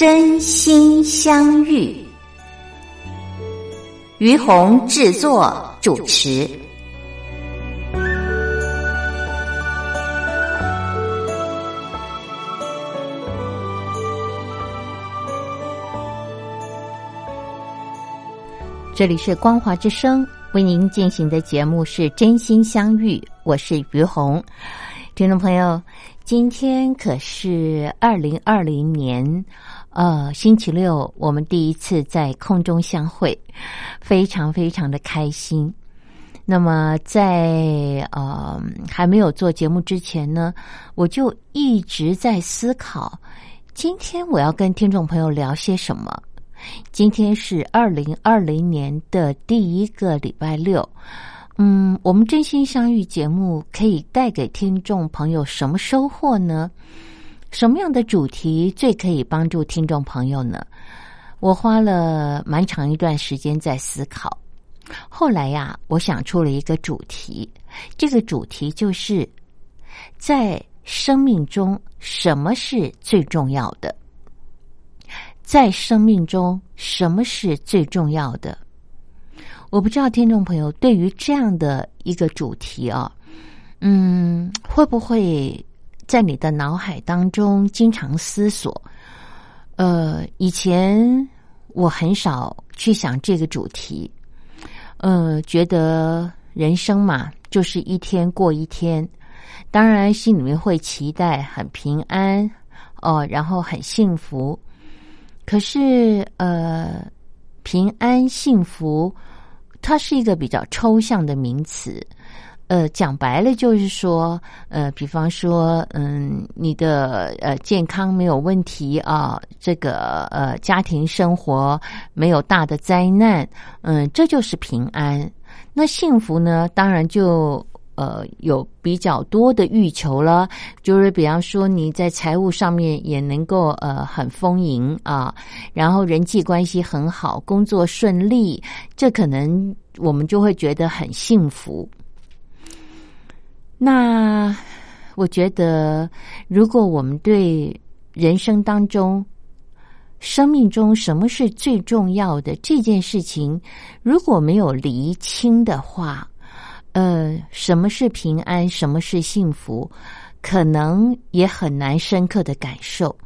真心相遇，于红制作主持。这里是光华之声为您进行的节目是真心相遇，我是于红，听众朋友，今天可是二零二零年。呃，星期六我们第一次在空中相会，非常非常的开心。那么在呃还没有做节目之前呢，我就一直在思考，今天我要跟听众朋友聊些什么。今天是二零二零年的第一个礼拜六，嗯，我们真心相遇节目可以带给听众朋友什么收获呢？什么样的主题最可以帮助听众朋友呢？我花了蛮长一段时间在思考，后来呀，我想出了一个主题。这个主题就是在生命中什么是最重要的？在生命中什么是最重要的？我不知道听众朋友对于这样的一个主题啊，嗯，会不会？在你的脑海当中经常思索，呃，以前我很少去想这个主题，呃，觉得人生嘛，就是一天过一天，当然心里面会期待很平安哦，然后很幸福，可是呃，平安幸福，它是一个比较抽象的名词。呃，讲白了就是说，呃，比方说，嗯，你的呃健康没有问题啊，这个呃家庭生活没有大的灾难，嗯，这就是平安。那幸福呢，当然就呃有比较多的欲求了，就是比方说你在财务上面也能够呃很丰盈啊，然后人际关系很好，工作顺利，这可能我们就会觉得很幸福。那我觉得，如果我们对人生当中、生命中什么是最重要的这件事情，如果没有厘清的话，呃，什么是平安，什么是幸福，可能也很难深刻的感受。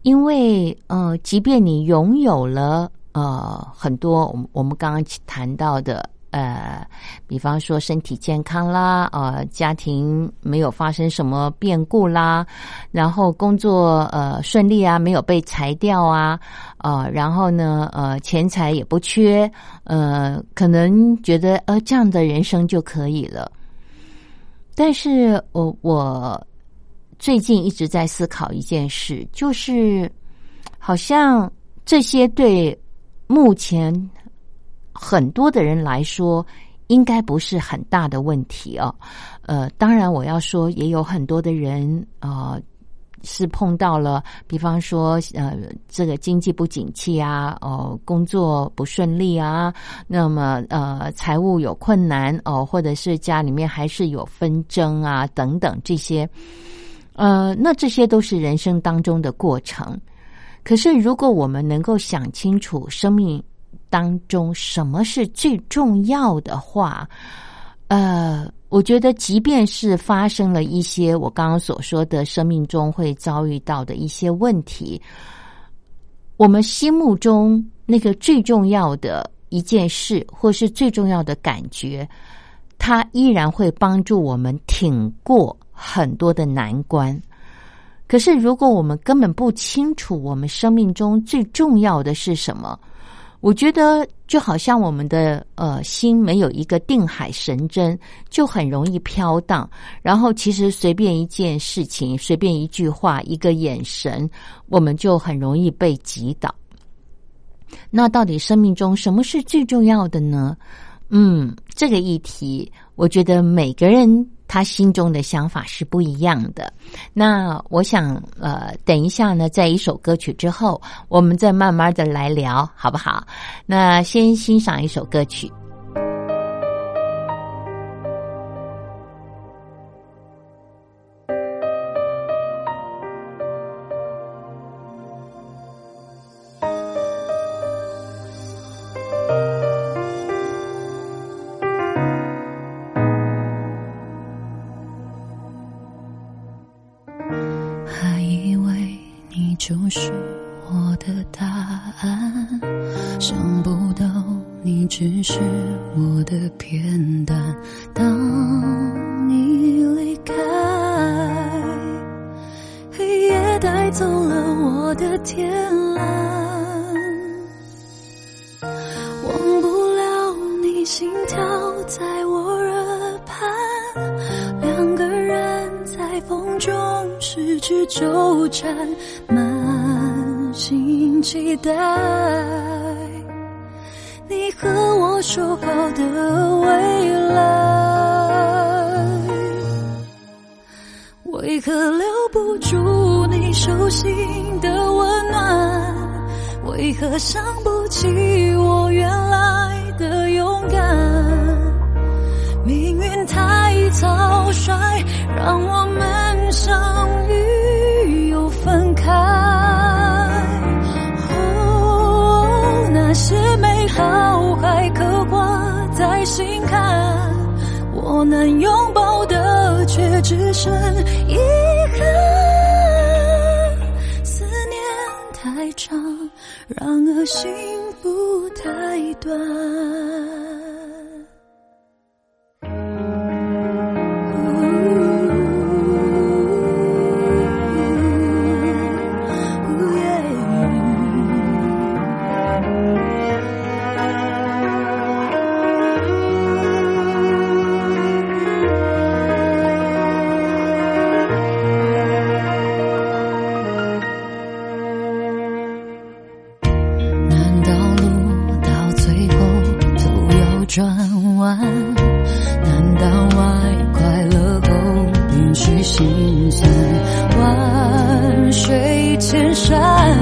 因为，呃，即便你拥有了呃很多，我们我们刚刚谈到的。呃，比方说身体健康啦，呃，家庭没有发生什么变故啦，然后工作呃顺利啊，没有被裁掉啊，呃，然后呢，呃，钱财也不缺，呃，可能觉得呃这样的人生就可以了。但是我我最近一直在思考一件事，就是好像这些对目前。很多的人来说，应该不是很大的问题哦。呃，当然我要说，也有很多的人啊，是碰到了，比方说呃，这个经济不景气啊，哦，工作不顺利啊，那么呃，财务有困难哦，或者是家里面还是有纷争啊，等等这些，呃，那这些都是人生当中的过程。可是，如果我们能够想清楚生命。当中什么是最重要的话？呃，我觉得，即便是发生了一些我刚刚所说的生命中会遭遇到的一些问题，我们心目中那个最重要的一件事，或是最重要的感觉，它依然会帮助我们挺过很多的难关。可是，如果我们根本不清楚我们生命中最重要的是什么？我觉得就好像我们的呃心没有一个定海神针，就很容易飘荡。然后其实随便一件事情、随便一句话、一个眼神，我们就很容易被击倒。那到底生命中什么是最重要的呢？嗯，这个议题，我觉得每个人他心中的想法是不一样的。那我想，呃，等一下呢，在一首歌曲之后，我们再慢慢的来聊，好不好？那先欣赏一首歌曲。中失去纠缠，满心期待你和我说好的未来，为何留不住你手心的温暖？为何想不起我原来的勇敢？命运太草率，让我们相遇又分开。哦，那些美好还刻挂在心坎，我能拥抱的却只剩遗憾。思念太长，让恶心心酸？万水千山，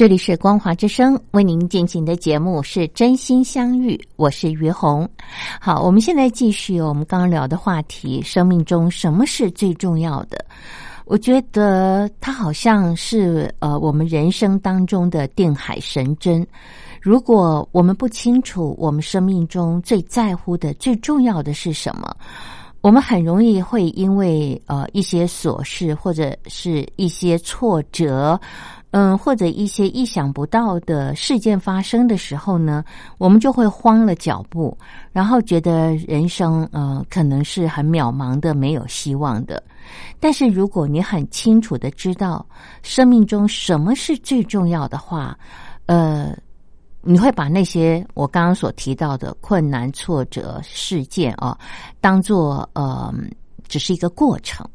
这里是光华之声为您进行的节目是真心相遇，我是于红。好，我们现在继续我们刚刚聊的话题：生命中什么是最重要的？我觉得它好像是呃我们人生当中的定海神针。如果我们不清楚我们生命中最在乎的、最重要的是什么，我们很容易会因为呃一些琐事或者是一些挫折。嗯，或者一些意想不到的事件发生的时候呢，我们就会慌了脚步，然后觉得人生呃可能是很渺茫的、没有希望的。但是如果你很清楚的知道生命中什么是最重要的话，呃，你会把那些我刚刚所提到的困难、挫折事件啊，当做呃只是一个过程，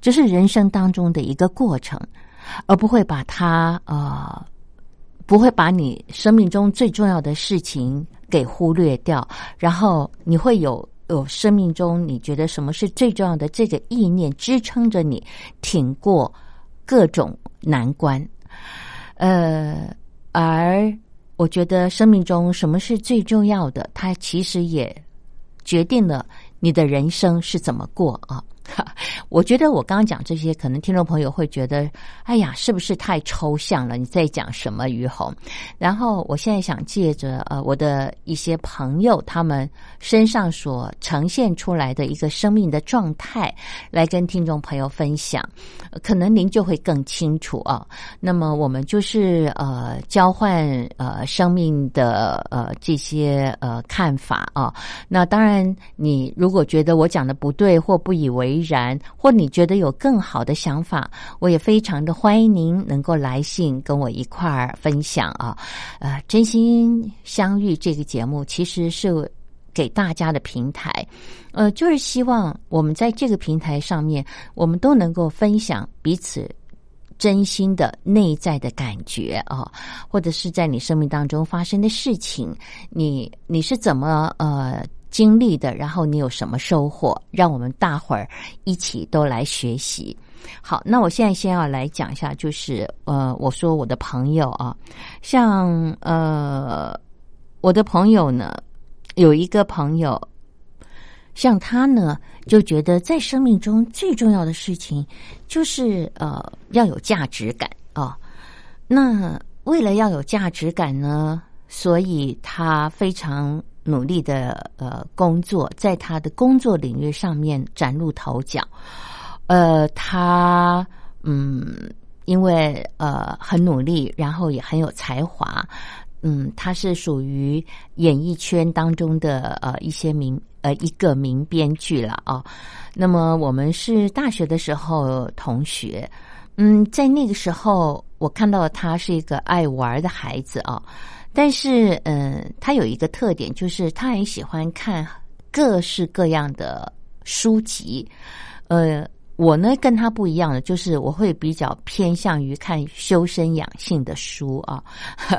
只是人生当中的一个过程。而不会把它呃，不会把你生命中最重要的事情给忽略掉，然后你会有有生命中你觉得什么是最重要的这个意念支撑着你挺过各种难关，呃，而我觉得生命中什么是最重要的，它其实也决定了你的人生是怎么过啊。我觉得我刚刚讲这些，可能听众朋友会觉得，哎呀，是不是太抽象了？你在讲什么，于红？然后我现在想借着呃我的一些朋友他们身上所呈现出来的一个生命的状态，来跟听众朋友分享，可能您就会更清楚啊。那么我们就是呃交换呃生命的呃这些呃看法啊。那当然，你如果觉得我讲的不对或不以为然，或你觉得有更好的想法，我也非常的欢迎您能够来信跟我一块儿分享啊。呃，真心相遇这个节目其实是给大家的平台，呃，就是希望我们在这个平台上面，我们都能够分享彼此真心的内在的感觉啊，或者是在你生命当中发生的事情，你你是怎么呃。经历的，然后你有什么收获？让我们大伙儿一起都来学习。好，那我现在先要来讲一下，就是呃，我说我的朋友啊，像呃，我的朋友呢，有一个朋友，像他呢，就觉得在生命中最重要的事情就是呃，要有价值感啊。那为了要有价值感呢，所以他非常。努力的呃工作，在他的工作领域上面崭露头角。呃，他嗯，因为呃很努力，然后也很有才华。嗯，他是属于演艺圈当中的呃一些名呃一个名编剧了啊。那么我们是大学的时候同学。嗯，在那个时候，我看到他是一个爱玩的孩子啊。但是，嗯，他有一个特点，就是他很喜欢看各式各样的书籍。呃，我呢跟他不一样的，就是我会比较偏向于看修身养性的书啊。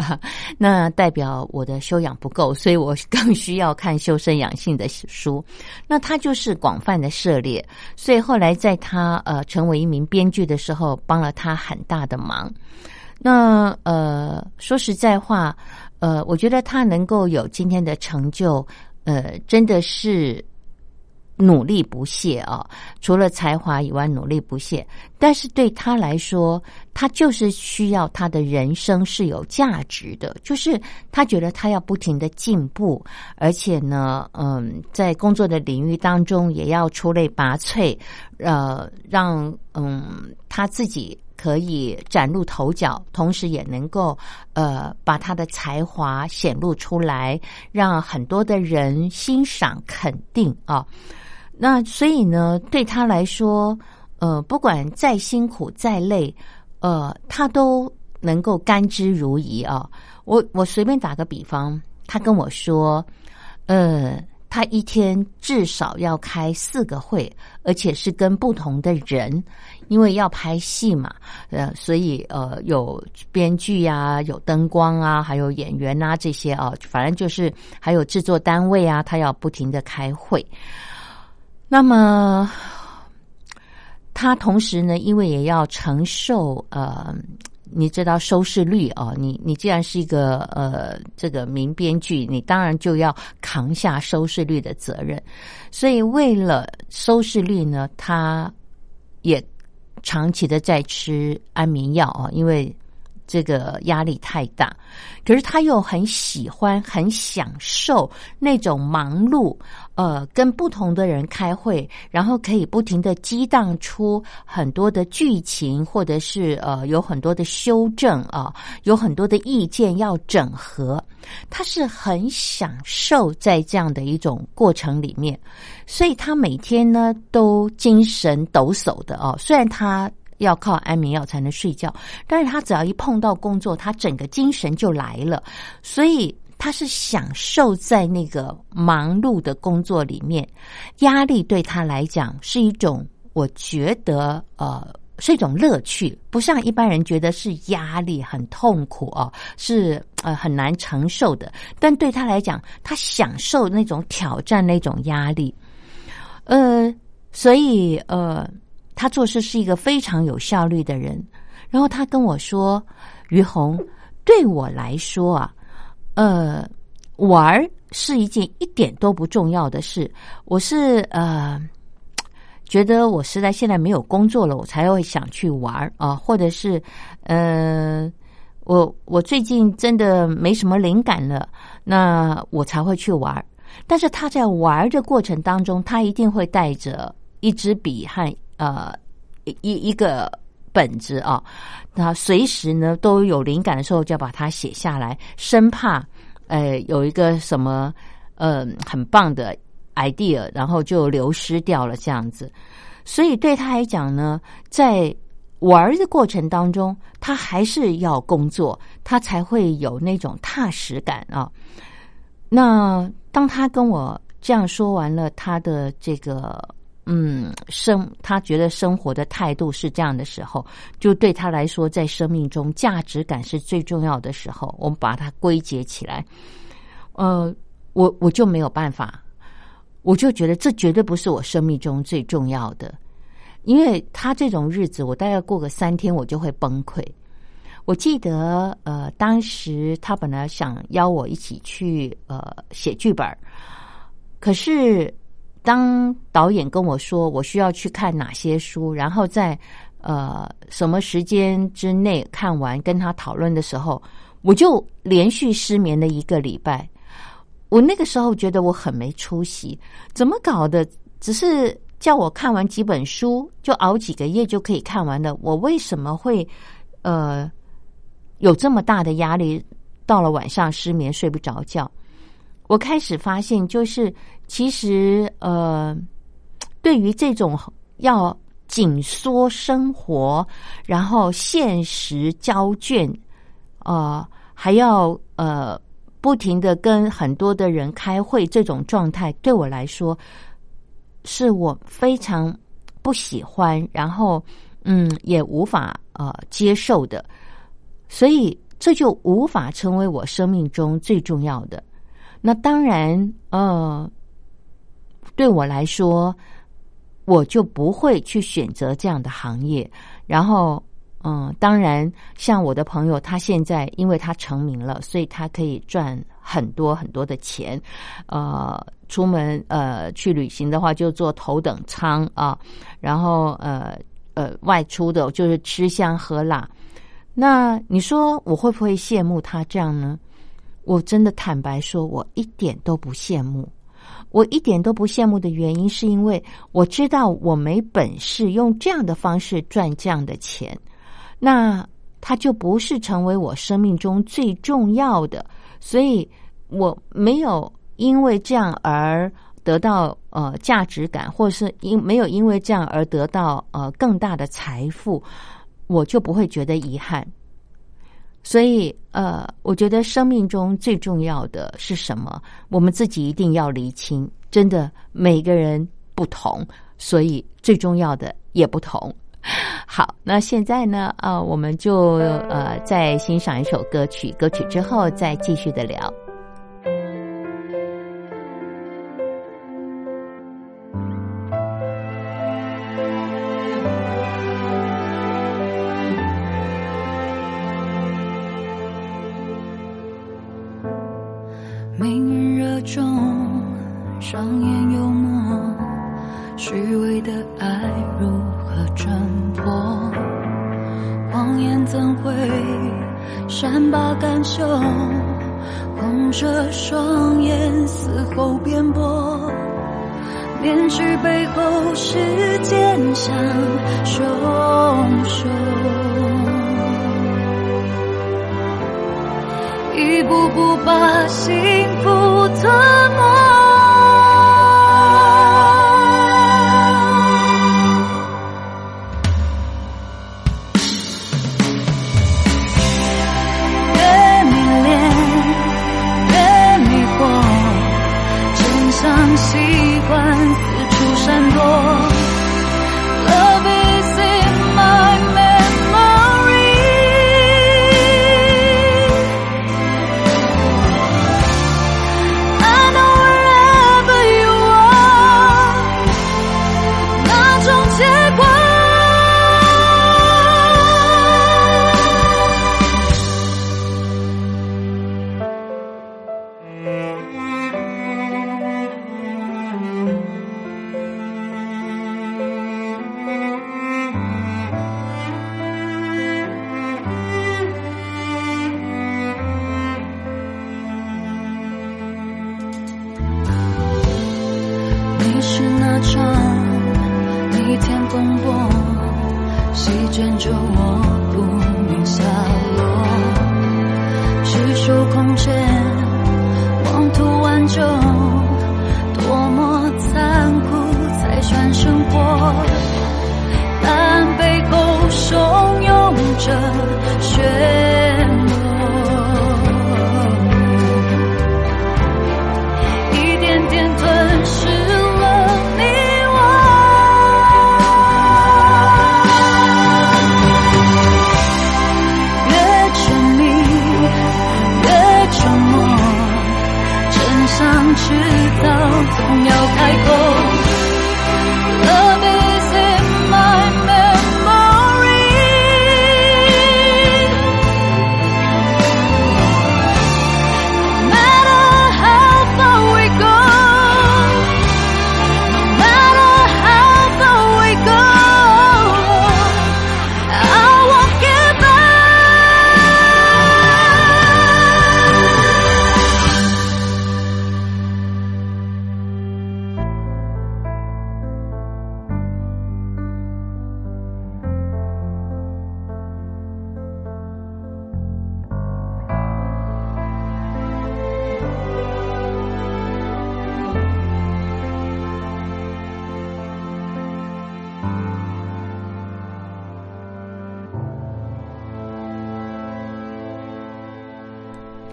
那代表我的修养不够，所以我更需要看修身养性的书。那他就是广泛的涉猎，所以后来在他呃成为一名编剧的时候，帮了他很大的忙。那呃，说实在话，呃，我觉得他能够有今天的成就，呃，真的是努力不懈啊。除了才华以外，努力不懈。但是对他来说，他就是需要他的人生是有价值的，就是他觉得他要不停的进步，而且呢，嗯，在工作的领域当中也要出类拔萃，呃，让嗯他自己。可以崭露头角，同时也能够呃把他的才华显露出来，让很多的人欣赏肯定啊。那所以呢，对他来说，呃，不管再辛苦再累，呃，他都能够甘之如饴啊。我我随便打个比方，他跟我说，呃。他一天至少要开四个会，而且是跟不同的人，因为要拍戏嘛，呃，所以呃有编剧啊，有灯光啊，还有演员啊这些啊，反正就是还有制作单位啊，他要不停的开会。那么他同时呢，因为也要承受呃。你知道收视率哦，你你既然是一个呃这个名编剧，你当然就要扛下收视率的责任。所以为了收视率呢，他也长期的在吃安眠药啊，因为这个压力太大，可是他又很喜欢、很享受那种忙碌，呃，跟不同的人开会，然后可以不停的激荡出很多的剧情，或者是呃有很多的修正啊，有很多的意见要整合，他是很享受在这样的一种过程里面，所以他每天呢都精神抖擞的哦，虽然他。要靠安眠药才能睡觉，但是他只要一碰到工作，他整个精神就来了，所以他是享受在那个忙碌的工作里面，压力对他来讲是一种，我觉得呃是一种乐趣，不像一般人觉得是压力很痛苦哦，是呃很难承受的，但对他来讲，他享受那种挑战那种压力，呃，所以呃。他做事是一个非常有效率的人，然后他跟我说：“于红，对我来说啊，呃，玩是一件一点都不重要的事。我是呃，觉得我实在现在没有工作了，我才会想去玩啊，或者是呃，我我最近真的没什么灵感了，那我才会去玩。但是他在玩的过程当中，他一定会带着一支笔和。”呃，一一个本子啊，那随时呢都有灵感的时候，就要把它写下来，生怕呃有一个什么呃很棒的 idea，然后就流失掉了这样子。所以对他来讲呢，在玩的过程当中，他还是要工作，他才会有那种踏实感啊。那当他跟我这样说完了他的这个。嗯，生他觉得生活的态度是这样的时候，就对他来说，在生命中价值感是最重要的时候。我们把它归结起来，呃，我我就没有办法，我就觉得这绝对不是我生命中最重要的，因为他这种日子，我大概过个三天，我就会崩溃。我记得，呃，当时他本来想邀我一起去呃写剧本，可是。当导演跟我说我需要去看哪些书，然后在呃什么时间之内看完，跟他讨论的时候，我就连续失眠了一个礼拜。我那个时候觉得我很没出息，怎么搞的？只是叫我看完几本书，就熬几个夜就可以看完的。我为什么会呃有这么大的压力？到了晚上失眠，睡不着觉。我开始发现，就是其实呃，对于这种要紧缩生活，然后现实交卷，呃，还要呃不停的跟很多的人开会这种状态，对我来说是我非常不喜欢，然后嗯也无法呃接受的，所以这就无法成为我生命中最重要的。那当然，呃，对我来说，我就不会去选择这样的行业。然后，嗯，当然，像我的朋友，他现在因为他成名了，所以他可以赚很多很多的钱。呃，出门呃去旅行的话，就坐头等舱啊。然后，呃呃，外出的就是吃香喝辣。那你说我会不会羡慕他这样呢？我真的坦白说，我一点都不羡慕。我一点都不羡慕的原因，是因为我知道我没本事用这样的方式赚这样的钱，那它就不是成为我生命中最重要的。所以我没有因为这样而得到呃价值感，或者是因没有因为这样而得到呃更大的财富，我就不会觉得遗憾。所以，呃，我觉得生命中最重要的是什么？我们自己一定要厘清。真的，每个人不同，所以最重要的也不同。好，那现在呢？啊，我们就呃再欣赏一首歌曲，歌曲之后再继续的聊。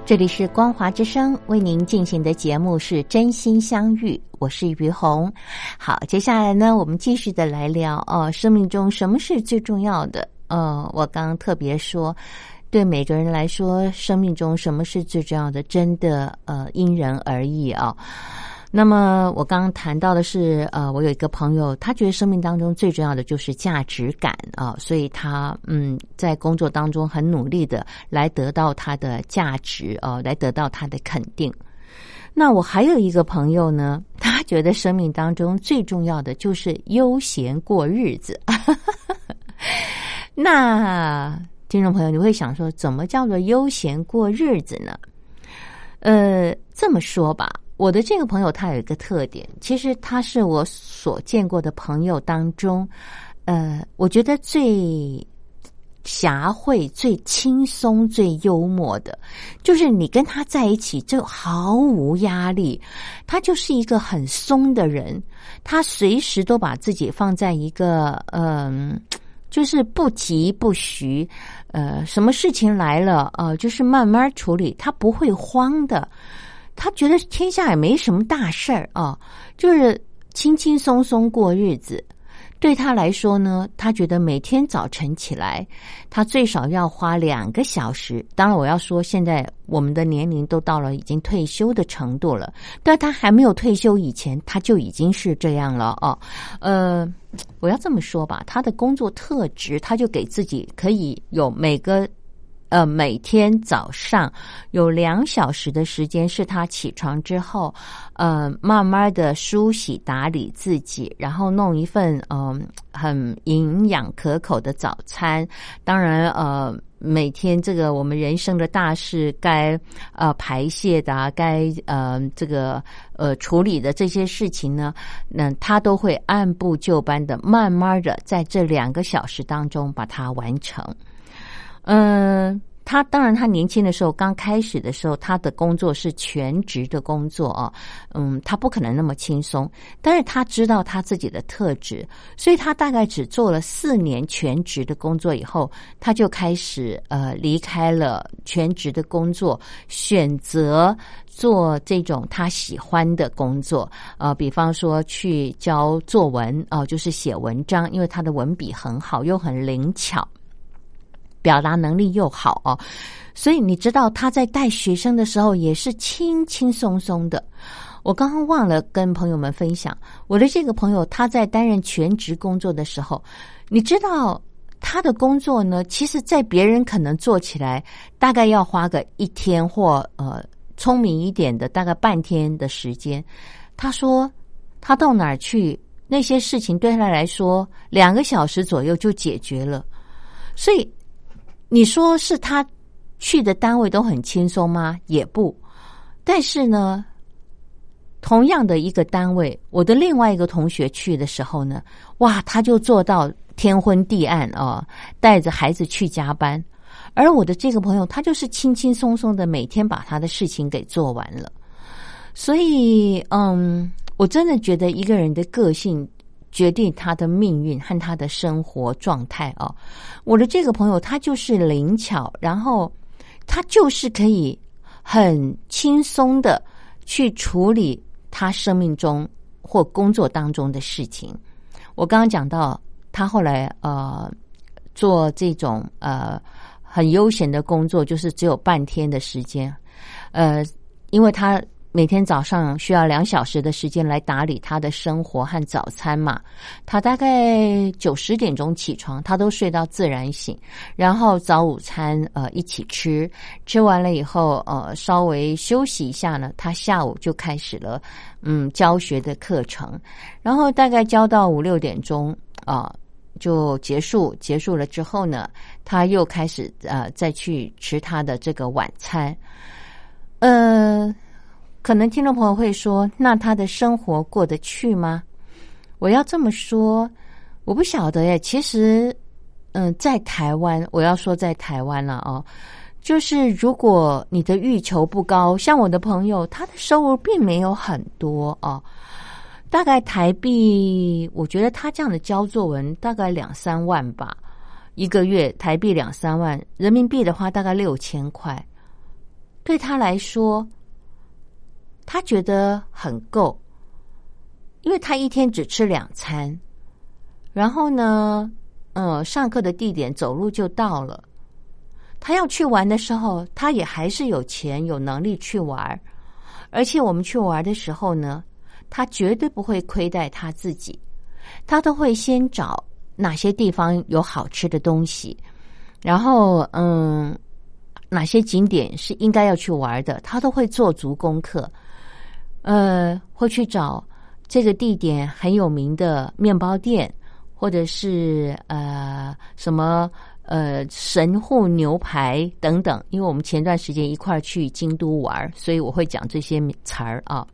这里是光华之声为您进行的节目是真心相遇，我是于红。好，接下来呢，我们继续的来聊哦，生命中什么是最重要的？呃，我刚刚特别说，对每个人来说，生命中什么是最重要的，真的呃因人而异啊、那么我刚刚谈到的是，呃，我有一个朋友，他觉得生命当中最重要的就是价值感啊，所以他嗯在工作当中很努力的来得到他的价值啊，来得到他的肯定。那我还有一个朋友呢，他觉得生命当中最重要的就是悠闲过日子。那听众朋友，你会想说，怎么叫做悠闲过日子呢？呃，这么说吧，我的这个朋友他有一个特点，其实他是我所见过的朋友当中，呃，我觉得最侠慧、最轻松、最幽默的，就是你跟他在一起就毫无压力，他就是一个很松的人，他随时都把自己放在一个嗯。就是不急不徐，呃，什么事情来了，呃，就是慢慢处理，他不会慌的。他觉得天下也没什么大事儿啊，就是轻轻松松过日子。对他来说呢，他觉得每天早晨起来，他最少要花两个小时。当然，我要说，现在我们的年龄都到了已经退休的程度了，但他还没有退休以前，他就已经是这样了哦。呃，我要这么说吧，他的工作特质，他就给自己可以有每个呃，每天早上有两小时的时间是他起床之后，呃，慢慢的梳洗打理自己，然后弄一份嗯很营养可口的早餐。当然，呃，每天这个我们人生的大事，该呃排泄的，该呃这个呃处理的这些事情呢，那他都会按部就班的，慢慢的在这两个小时当中把它完成。嗯，他当然，他年轻的时候刚开始的时候，他的工作是全职的工作啊，嗯，他不可能那么轻松。但是他知道他自己的特质，所以他大概只做了四年全职的工作以后，他就开始呃离开了全职的工作，选择做这种他喜欢的工作，呃，比方说去教作文哦，就是写文章，因为他的文笔很好，又很灵巧。表达能力又好哦，所以你知道他在带学生的时候也是轻轻松松的。我刚刚忘了跟朋友们分享，我的这个朋友他在担任全职工作的时候，你知道他的工作呢，其实在别人可能做起来大概要花个一天或呃聪明一点的大概半天的时间。他说他到哪儿去，那些事情对他来说两个小时左右就解决了，所以。你说是他去的单位都很轻松吗？也不，但是呢，同样的一个单位，我的另外一个同学去的时候呢，哇，他就做到天昏地暗啊，带着孩子去加班，而我的这个朋友，他就是轻轻松松的每天把他的事情给做完了，所以，嗯，我真的觉得一个人的个性。决定他的命运和他的生活状态哦！我的这个朋友，他就是灵巧，然后他就是可以很轻松的去处理他生命中或工作当中的事情。我刚刚讲到，他后来呃做这种呃很悠闲的工作，就是只有半天的时间，呃，因为他。每天早上需要两小时的时间来打理他的生活和早餐嘛？他大概九十点钟起床，他都睡到自然醒，然后早午餐呃一起吃，吃完了以后呃稍微休息一下呢，他下午就开始了嗯教学的课程，然后大概教到五六点钟啊就结束，结束了之后呢，他又开始呃再去吃他的这个晚餐，呃。可能听众朋友会说：“那他的生活过得去吗？”我要这么说，我不晓得耶。其实，嗯，在台湾，我要说在台湾了哦。就是如果你的欲求不高，像我的朋友，他的收入并没有很多哦，大概台币，我觉得他这样的教作文大概两三万吧，一个月台币两三万，人民币的话大概六千块，对他来说。他觉得很够，因为他一天只吃两餐，然后呢，呃，上课的地点走路就到了。他要去玩的时候，他也还是有钱有能力去玩，而且我们去玩的时候呢，他绝对不会亏待他自己，他都会先找哪些地方有好吃的东西，然后嗯，哪些景点是应该要去玩的，他都会做足功课。呃，会去找这个地点很有名的面包店，或者是呃什么呃神户牛排等等。因为我们前段时间一块儿去京都玩，所以我会讲这些词儿啊。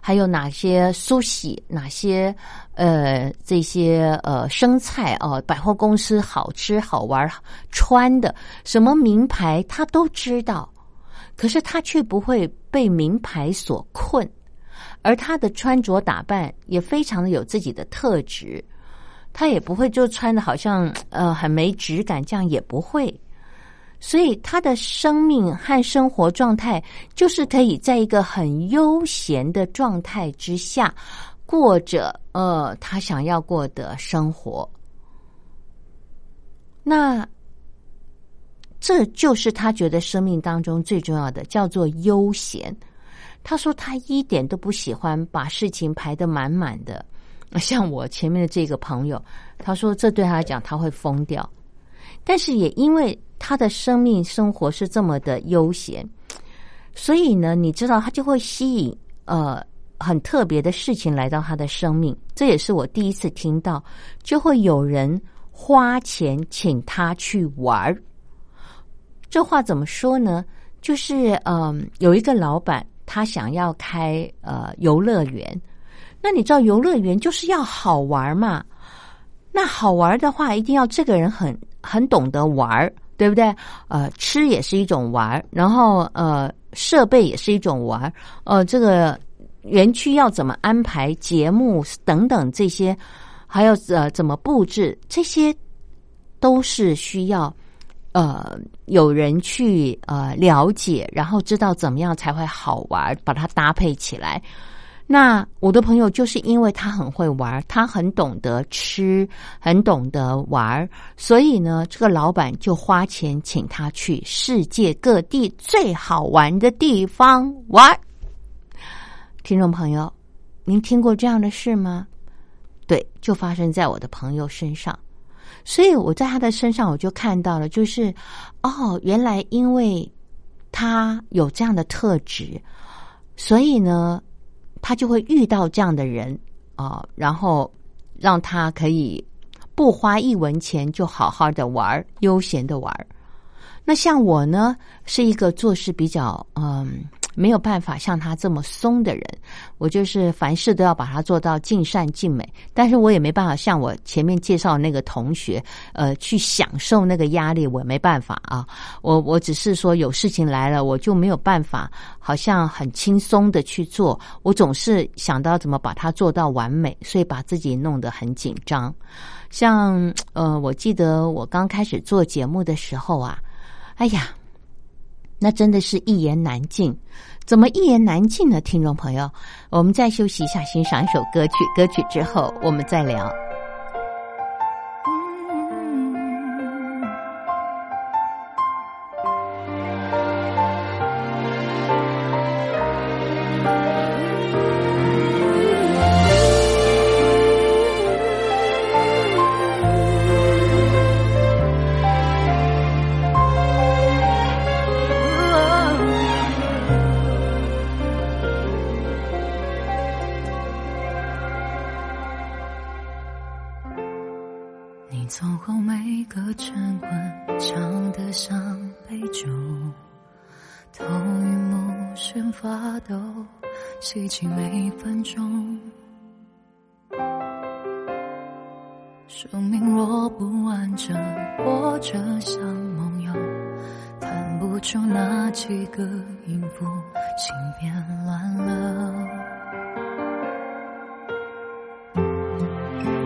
还有哪些苏喜，哪些呃这些呃生菜啊，百货公司好吃好玩穿的什么名牌，他都知道。可是他却不会被名牌所困，而他的穿着打扮也非常的有自己的特质，他也不会就穿的好像呃很没质感，这样也不会。所以他的生命和生活状态就是可以在一个很悠闲的状态之下，过着呃他想要过的生活。那。这就是他觉得生命当中最重要的，叫做悠闲。他说他一点都不喜欢把事情排得满满的。像我前面的这个朋友，他说这对他来讲他会疯掉。但是也因为他的生命生活是这么的悠闲，所以呢，你知道他就会吸引呃很特别的事情来到他的生命。这也是我第一次听到，就会有人花钱请他去玩儿。这话怎么说呢？就是嗯，有一个老板他想要开呃游乐园，那你知道游乐园就是要好玩嘛？那好玩的话，一定要这个人很很懂得玩，对不对？呃，吃也是一种玩，然后呃，设备也是一种玩，呃，这个园区要怎么安排节目等等这些，还有呃怎么布置，这些都是需要呃有人去呃了解，然后知道怎么样才会好玩，把它搭配起来。那我的朋友就是因为他很会玩，他很懂得吃，很懂得玩，所以呢，这个老板就花钱请他去世界各地最好玩的地方玩。听众朋友，您听过这样的事吗？对，就发生在我的朋友身上，所以我在他的身上我就看到了，就是哦，原来因为他有这样的特质，所以呢。他就会遇到这样的人啊，然后让他可以不花一文钱就好好的玩儿，悠闲的玩儿。那像我呢，是一个做事比较嗯。没有办法像他这么松的人，我就是凡事都要把它做到尽善尽美。但是我也没办法像我前面介绍那个同学，呃，去享受那个压力，我没办法啊。我我只是说有事情来了，我就没有办法，好像很轻松的去做。我总是想到怎么把它做到完美，所以把自己弄得很紧张。像呃，我记得我刚开始做节目的时候啊，哎呀。那真的是一言难尽，怎么一言难尽呢？听众朋友，我们再休息一下，欣赏一首歌曲。歌曲之后，我们再聊。起每一分钟，生命若不完整，活着像梦游，弹不出那几个音符，心变乱了。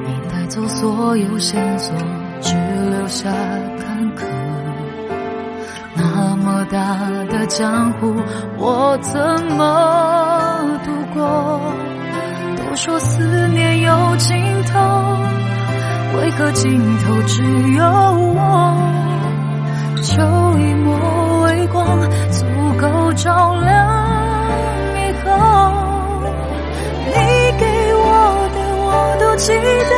你带走所有线索，只留下。大的江湖，我怎么度过？都说思念有尽头，为何尽头只有我？就一抹微光，足够照亮以后。都记得，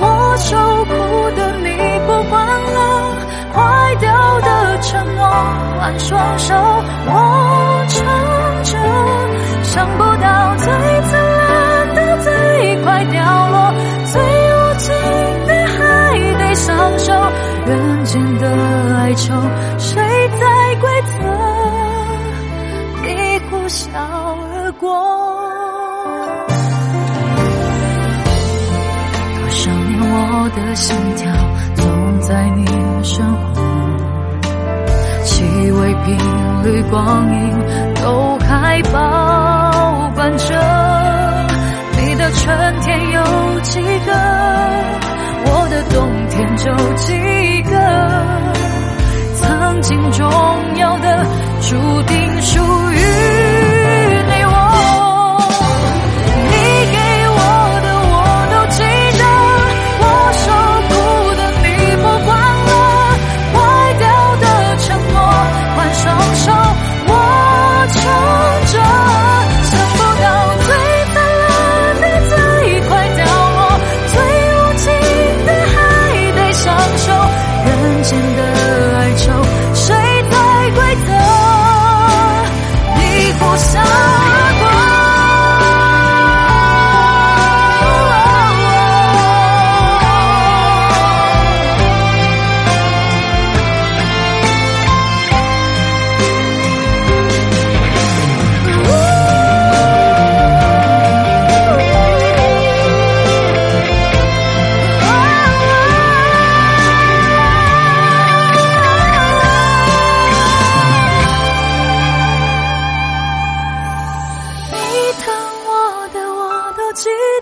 我受苦的，你不管了。坏掉的承诺换双手，我撑着，想不到最灿烂的最快掉落，最无尽的还得享受。人间的哀愁，谁在规则你呼啸而过？的心跳总在你。身后，气味、频率、光阴都还保管着。你的春天有几个？我的冬天就几个。曾经重要的，注定属于。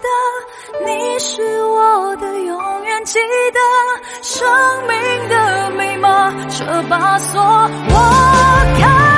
的你是我的永远记得生命的密码这把锁我开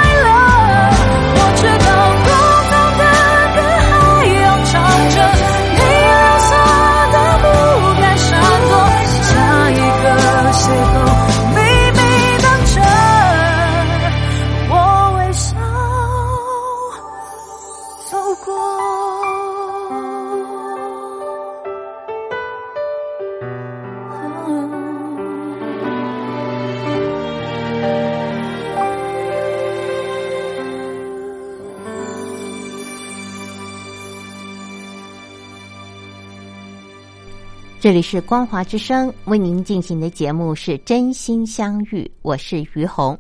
这里是光华之声为您进行的节目是真心相遇，我是于红。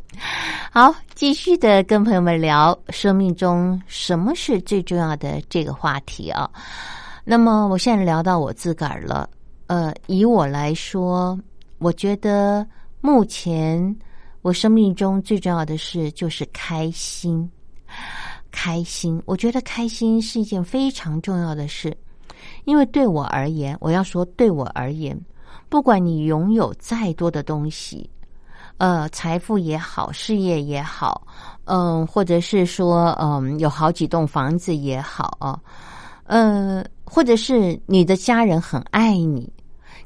好，继续的跟朋友们聊生命中什么是最重要的这个话题啊。那么我现在聊到我自个儿了，呃，以我来说，我觉得目前我生命中最重要的事就是开心，开心。我觉得开心是一件非常重要的事。因为对我而言，我要说对我而言，不管你拥有再多的东西，呃，财富也好，事业也好，嗯，或者是说，嗯，有好几栋房子也好啊，呃，或者是你的家人很爱你，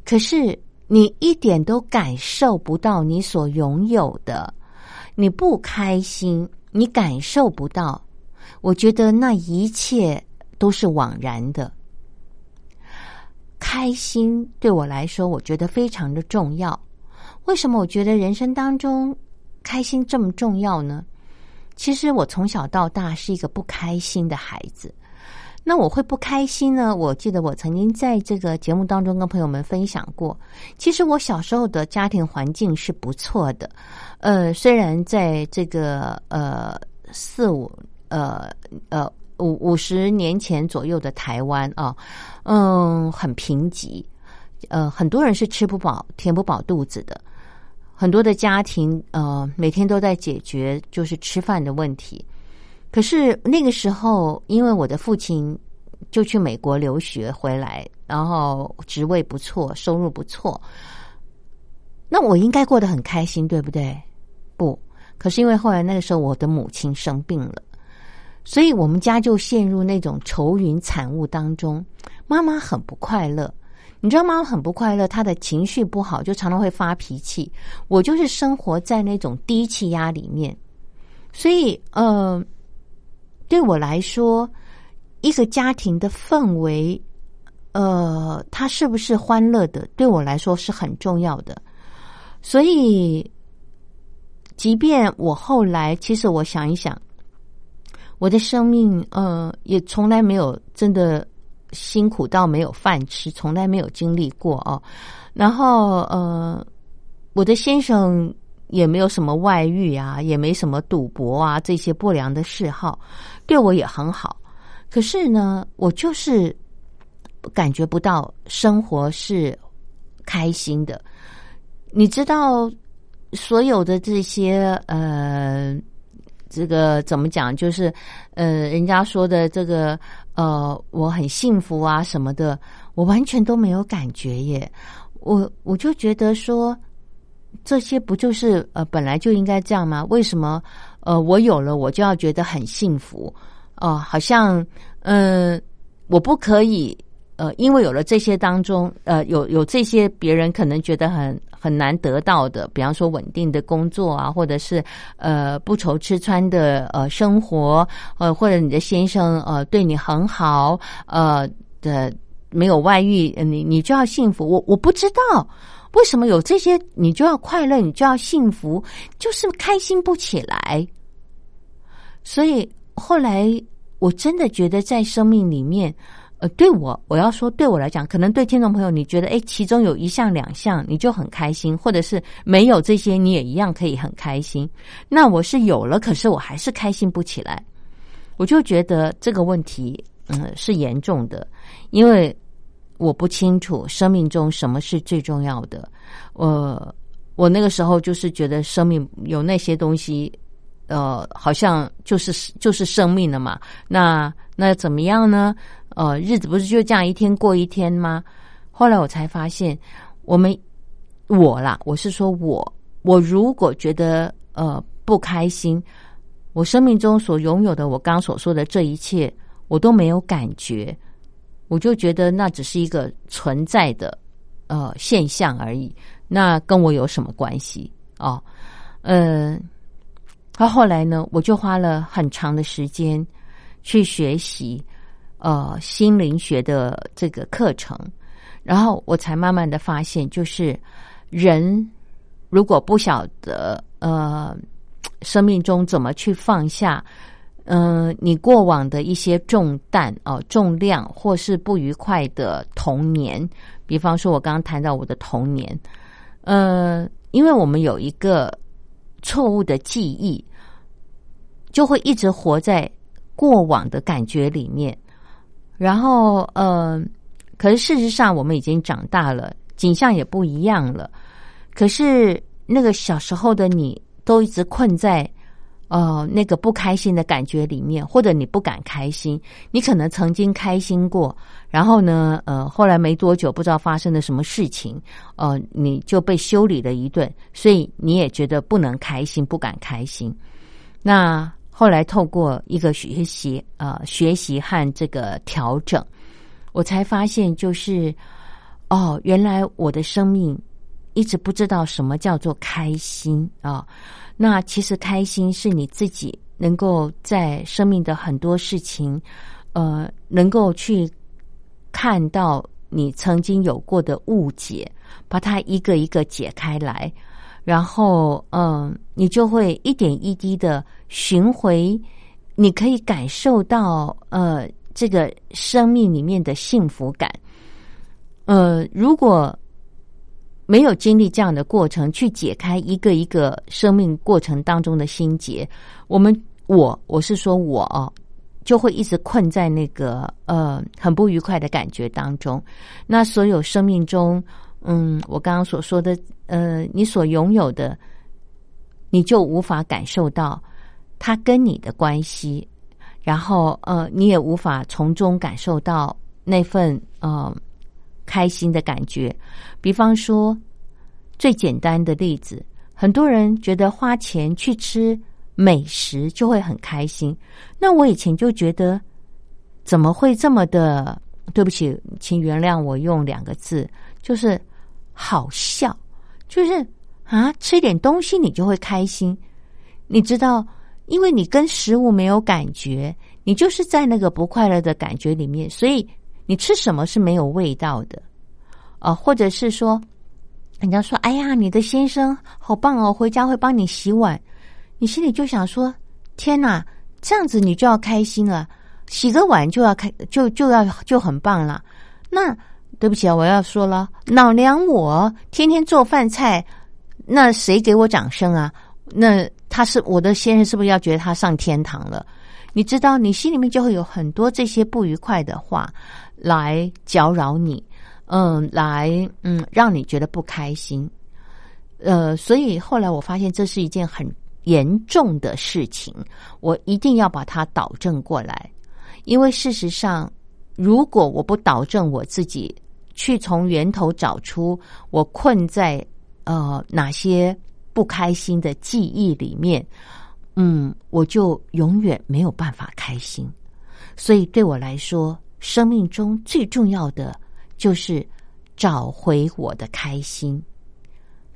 可是你一点都感受不到你所拥有的，你不开心，你感受不到，我觉得那一切都是枉然的。开心对我来说，我觉得非常的重要。为什么我觉得人生当中开心这么重要呢？其实我从小到大是一个不开心的孩子。那我会不开心呢？我记得我曾经在这个节目当中跟朋友们分享过，其实我小时候的家庭环境是不错的。呃，虽然在这个呃四五呃呃。五五十年前左右的台湾啊，嗯，很贫瘠，呃，很多人是吃不饱、填不饱肚子的，很多的家庭呃，每天都在解决就是吃饭的问题。可是那个时候，因为我的父亲就去美国留学回来，然后职位不错，收入不错，那我应该过得很开心，对不对？不，可是因为后来那个时候，我的母亲生病了。所以我们家就陷入那种愁云惨雾当中，妈妈很不快乐。你知道妈妈很不快乐，她的情绪不好，就常常会发脾气。我就是生活在那种低气压里面，所以呃，对我来说，一个家庭的氛围，呃，它是不是欢乐的，对我来说是很重要的。所以，即便我后来，其实我想一想。我的生命，呃，也从来没有真的辛苦到没有饭吃，从来没有经历过哦。然后，呃，我的先生也没有什么外遇啊，也没什么赌博啊这些不良的嗜好，对我也很好。可是呢，我就是感觉不到生活是开心的。你知道，所有的这些，呃。这个怎么讲？就是，呃，人家说的这个，呃，我很幸福啊什么的，我完全都没有感觉耶。我我就觉得说，这些不就是呃本来就应该这样吗？为什么呃我有了我就要觉得很幸福？哦，好像嗯，我不可以。呃，因为有了这些当中，呃，有有这些别人可能觉得很很难得到的，比方说稳定的工作啊，或者是呃不愁吃穿的呃生活，呃，或者你的先生呃对你很好，呃的没有外遇，你你就要幸福。我我不知道为什么有这些，你就要快乐，你就要幸福，就是开心不起来。所以后来我真的觉得在生命里面。呃，对我，我要说，对我来讲，可能对听众朋友，你觉得，哎，其中有一项、两项，你就很开心，或者是没有这些，你也一样可以很开心。那我是有了，可是我还是开心不起来。我就觉得这个问题，嗯，是严重的，因为我不清楚生命中什么是最重要的。我我那个时候就是觉得生命有那些东西，呃，好像就是就是生命了嘛。那那怎么样呢？呃，日子不是就这样一天过一天吗？后来我才发现，我们我啦，我是说我，我如果觉得呃不开心，我生命中所拥有的，我刚所说的这一切，我都没有感觉，我就觉得那只是一个存在的呃现象而已，那跟我有什么关系哦？嗯，他后来呢，我就花了很长的时间去学习呃心灵学的这个课程，然后我才慢慢的发现，就是人如果不晓得呃生命中怎么去放下，嗯、你过往的一些重担哦、重量或是不愉快的童年，比方说我刚刚谈到我的童年，呃，因为我们有一个错误的记忆，就会一直活在过往的感觉里面。然后，呃，可是事实上我们已经长大了，景象也不一样了。可是那个小时候的你，都一直困在呃那个不开心的感觉里面，或者你不敢开心。你可能曾经开心过，然后呢，呃，后来没多久，不知道发生了什么事情，呃，你就被修理了一顿，所以你也觉得不能开心，不敢开心。那后来透过一个学习，呃，学习和这个调整，我才发现，就是哦，原来我的生命一直不知道什么叫做开心啊。那其实开心是你自己能够在生命的很多事情，呃，能够去看到你曾经有过的误解，把它一个一个解开来，然后嗯、你就会一点一滴的寻回，你可以感受到呃这个生命里面的幸福感。呃，如果没有经历这样的过程，去解开一个一个生命过程当中的心结，我们我我是说我哦，就会一直困在那个呃很不愉快的感觉当中。那所有生命中，嗯，我刚刚所说的，呃，你所拥有的，你就无法感受到它跟你的关系，然后呃，你也无法从中感受到那份呃开心的感觉。比方说，最简单的例子，很多人觉得花钱去吃美食就会很开心。那我以前就觉得，怎么会这么的？对不起，请原谅我用两个字，就是好笑，就是啊，吃一点东西你就会开心。你知道，因为你跟食物没有感觉，你就是在那个不快乐的感觉里面，所以你吃什么是没有味道的。啊，或者是说，人家说：“哎呀，你的先生好棒哦，回家会帮你洗碗。”你心里就想说：“天哪，这样子你就要开心了，洗个碗就要开，就就要就很棒了。”那对不起啊，我要说了，老娘我天天做饭菜，那谁给我掌声啊？那他是我的先生，是不是要觉得他上天堂了？你知道，你心里面就会有很多这些不愉快的话来搅扰你。嗯，来，嗯，让你觉得不开心，呃，所以后来我发现这是一件很严重的事情，我一定要把它导正过来，因为事实上，如果我不导正我自己，去从源头找出我困在呃哪些不开心的记忆里面，嗯，我就永远没有办法开心。所以对我来说，生命中最重要的。就是找回我的开心，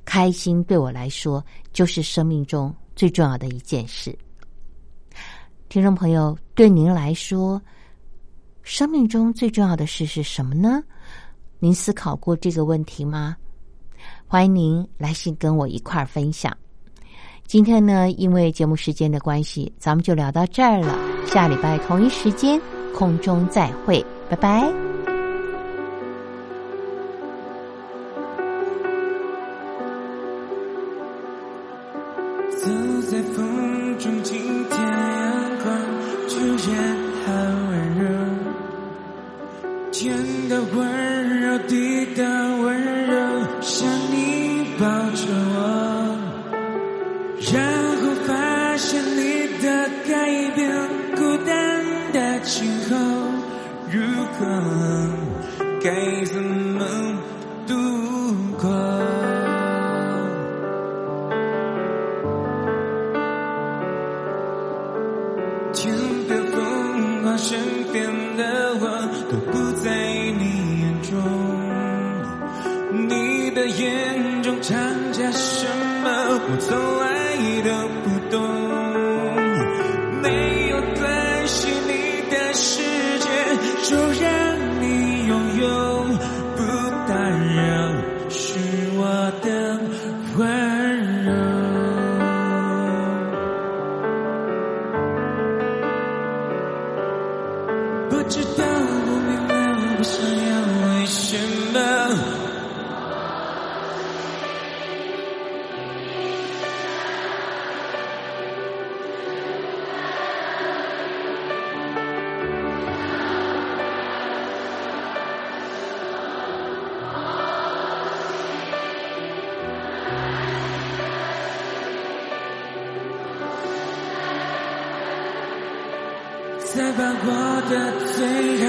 开心对我来说就是生命中最重要的一件事。听众朋友，对您来说，生命中最重要的事是什么呢？您思考过这个问题吗？欢迎您来信跟我一块儿分享。今天呢，因为节目时间的关系，咱们就聊到这儿了。下礼拜同一时间空中再会，拜拜。走在风中，今天阳光居然好温柔，天的温的嘴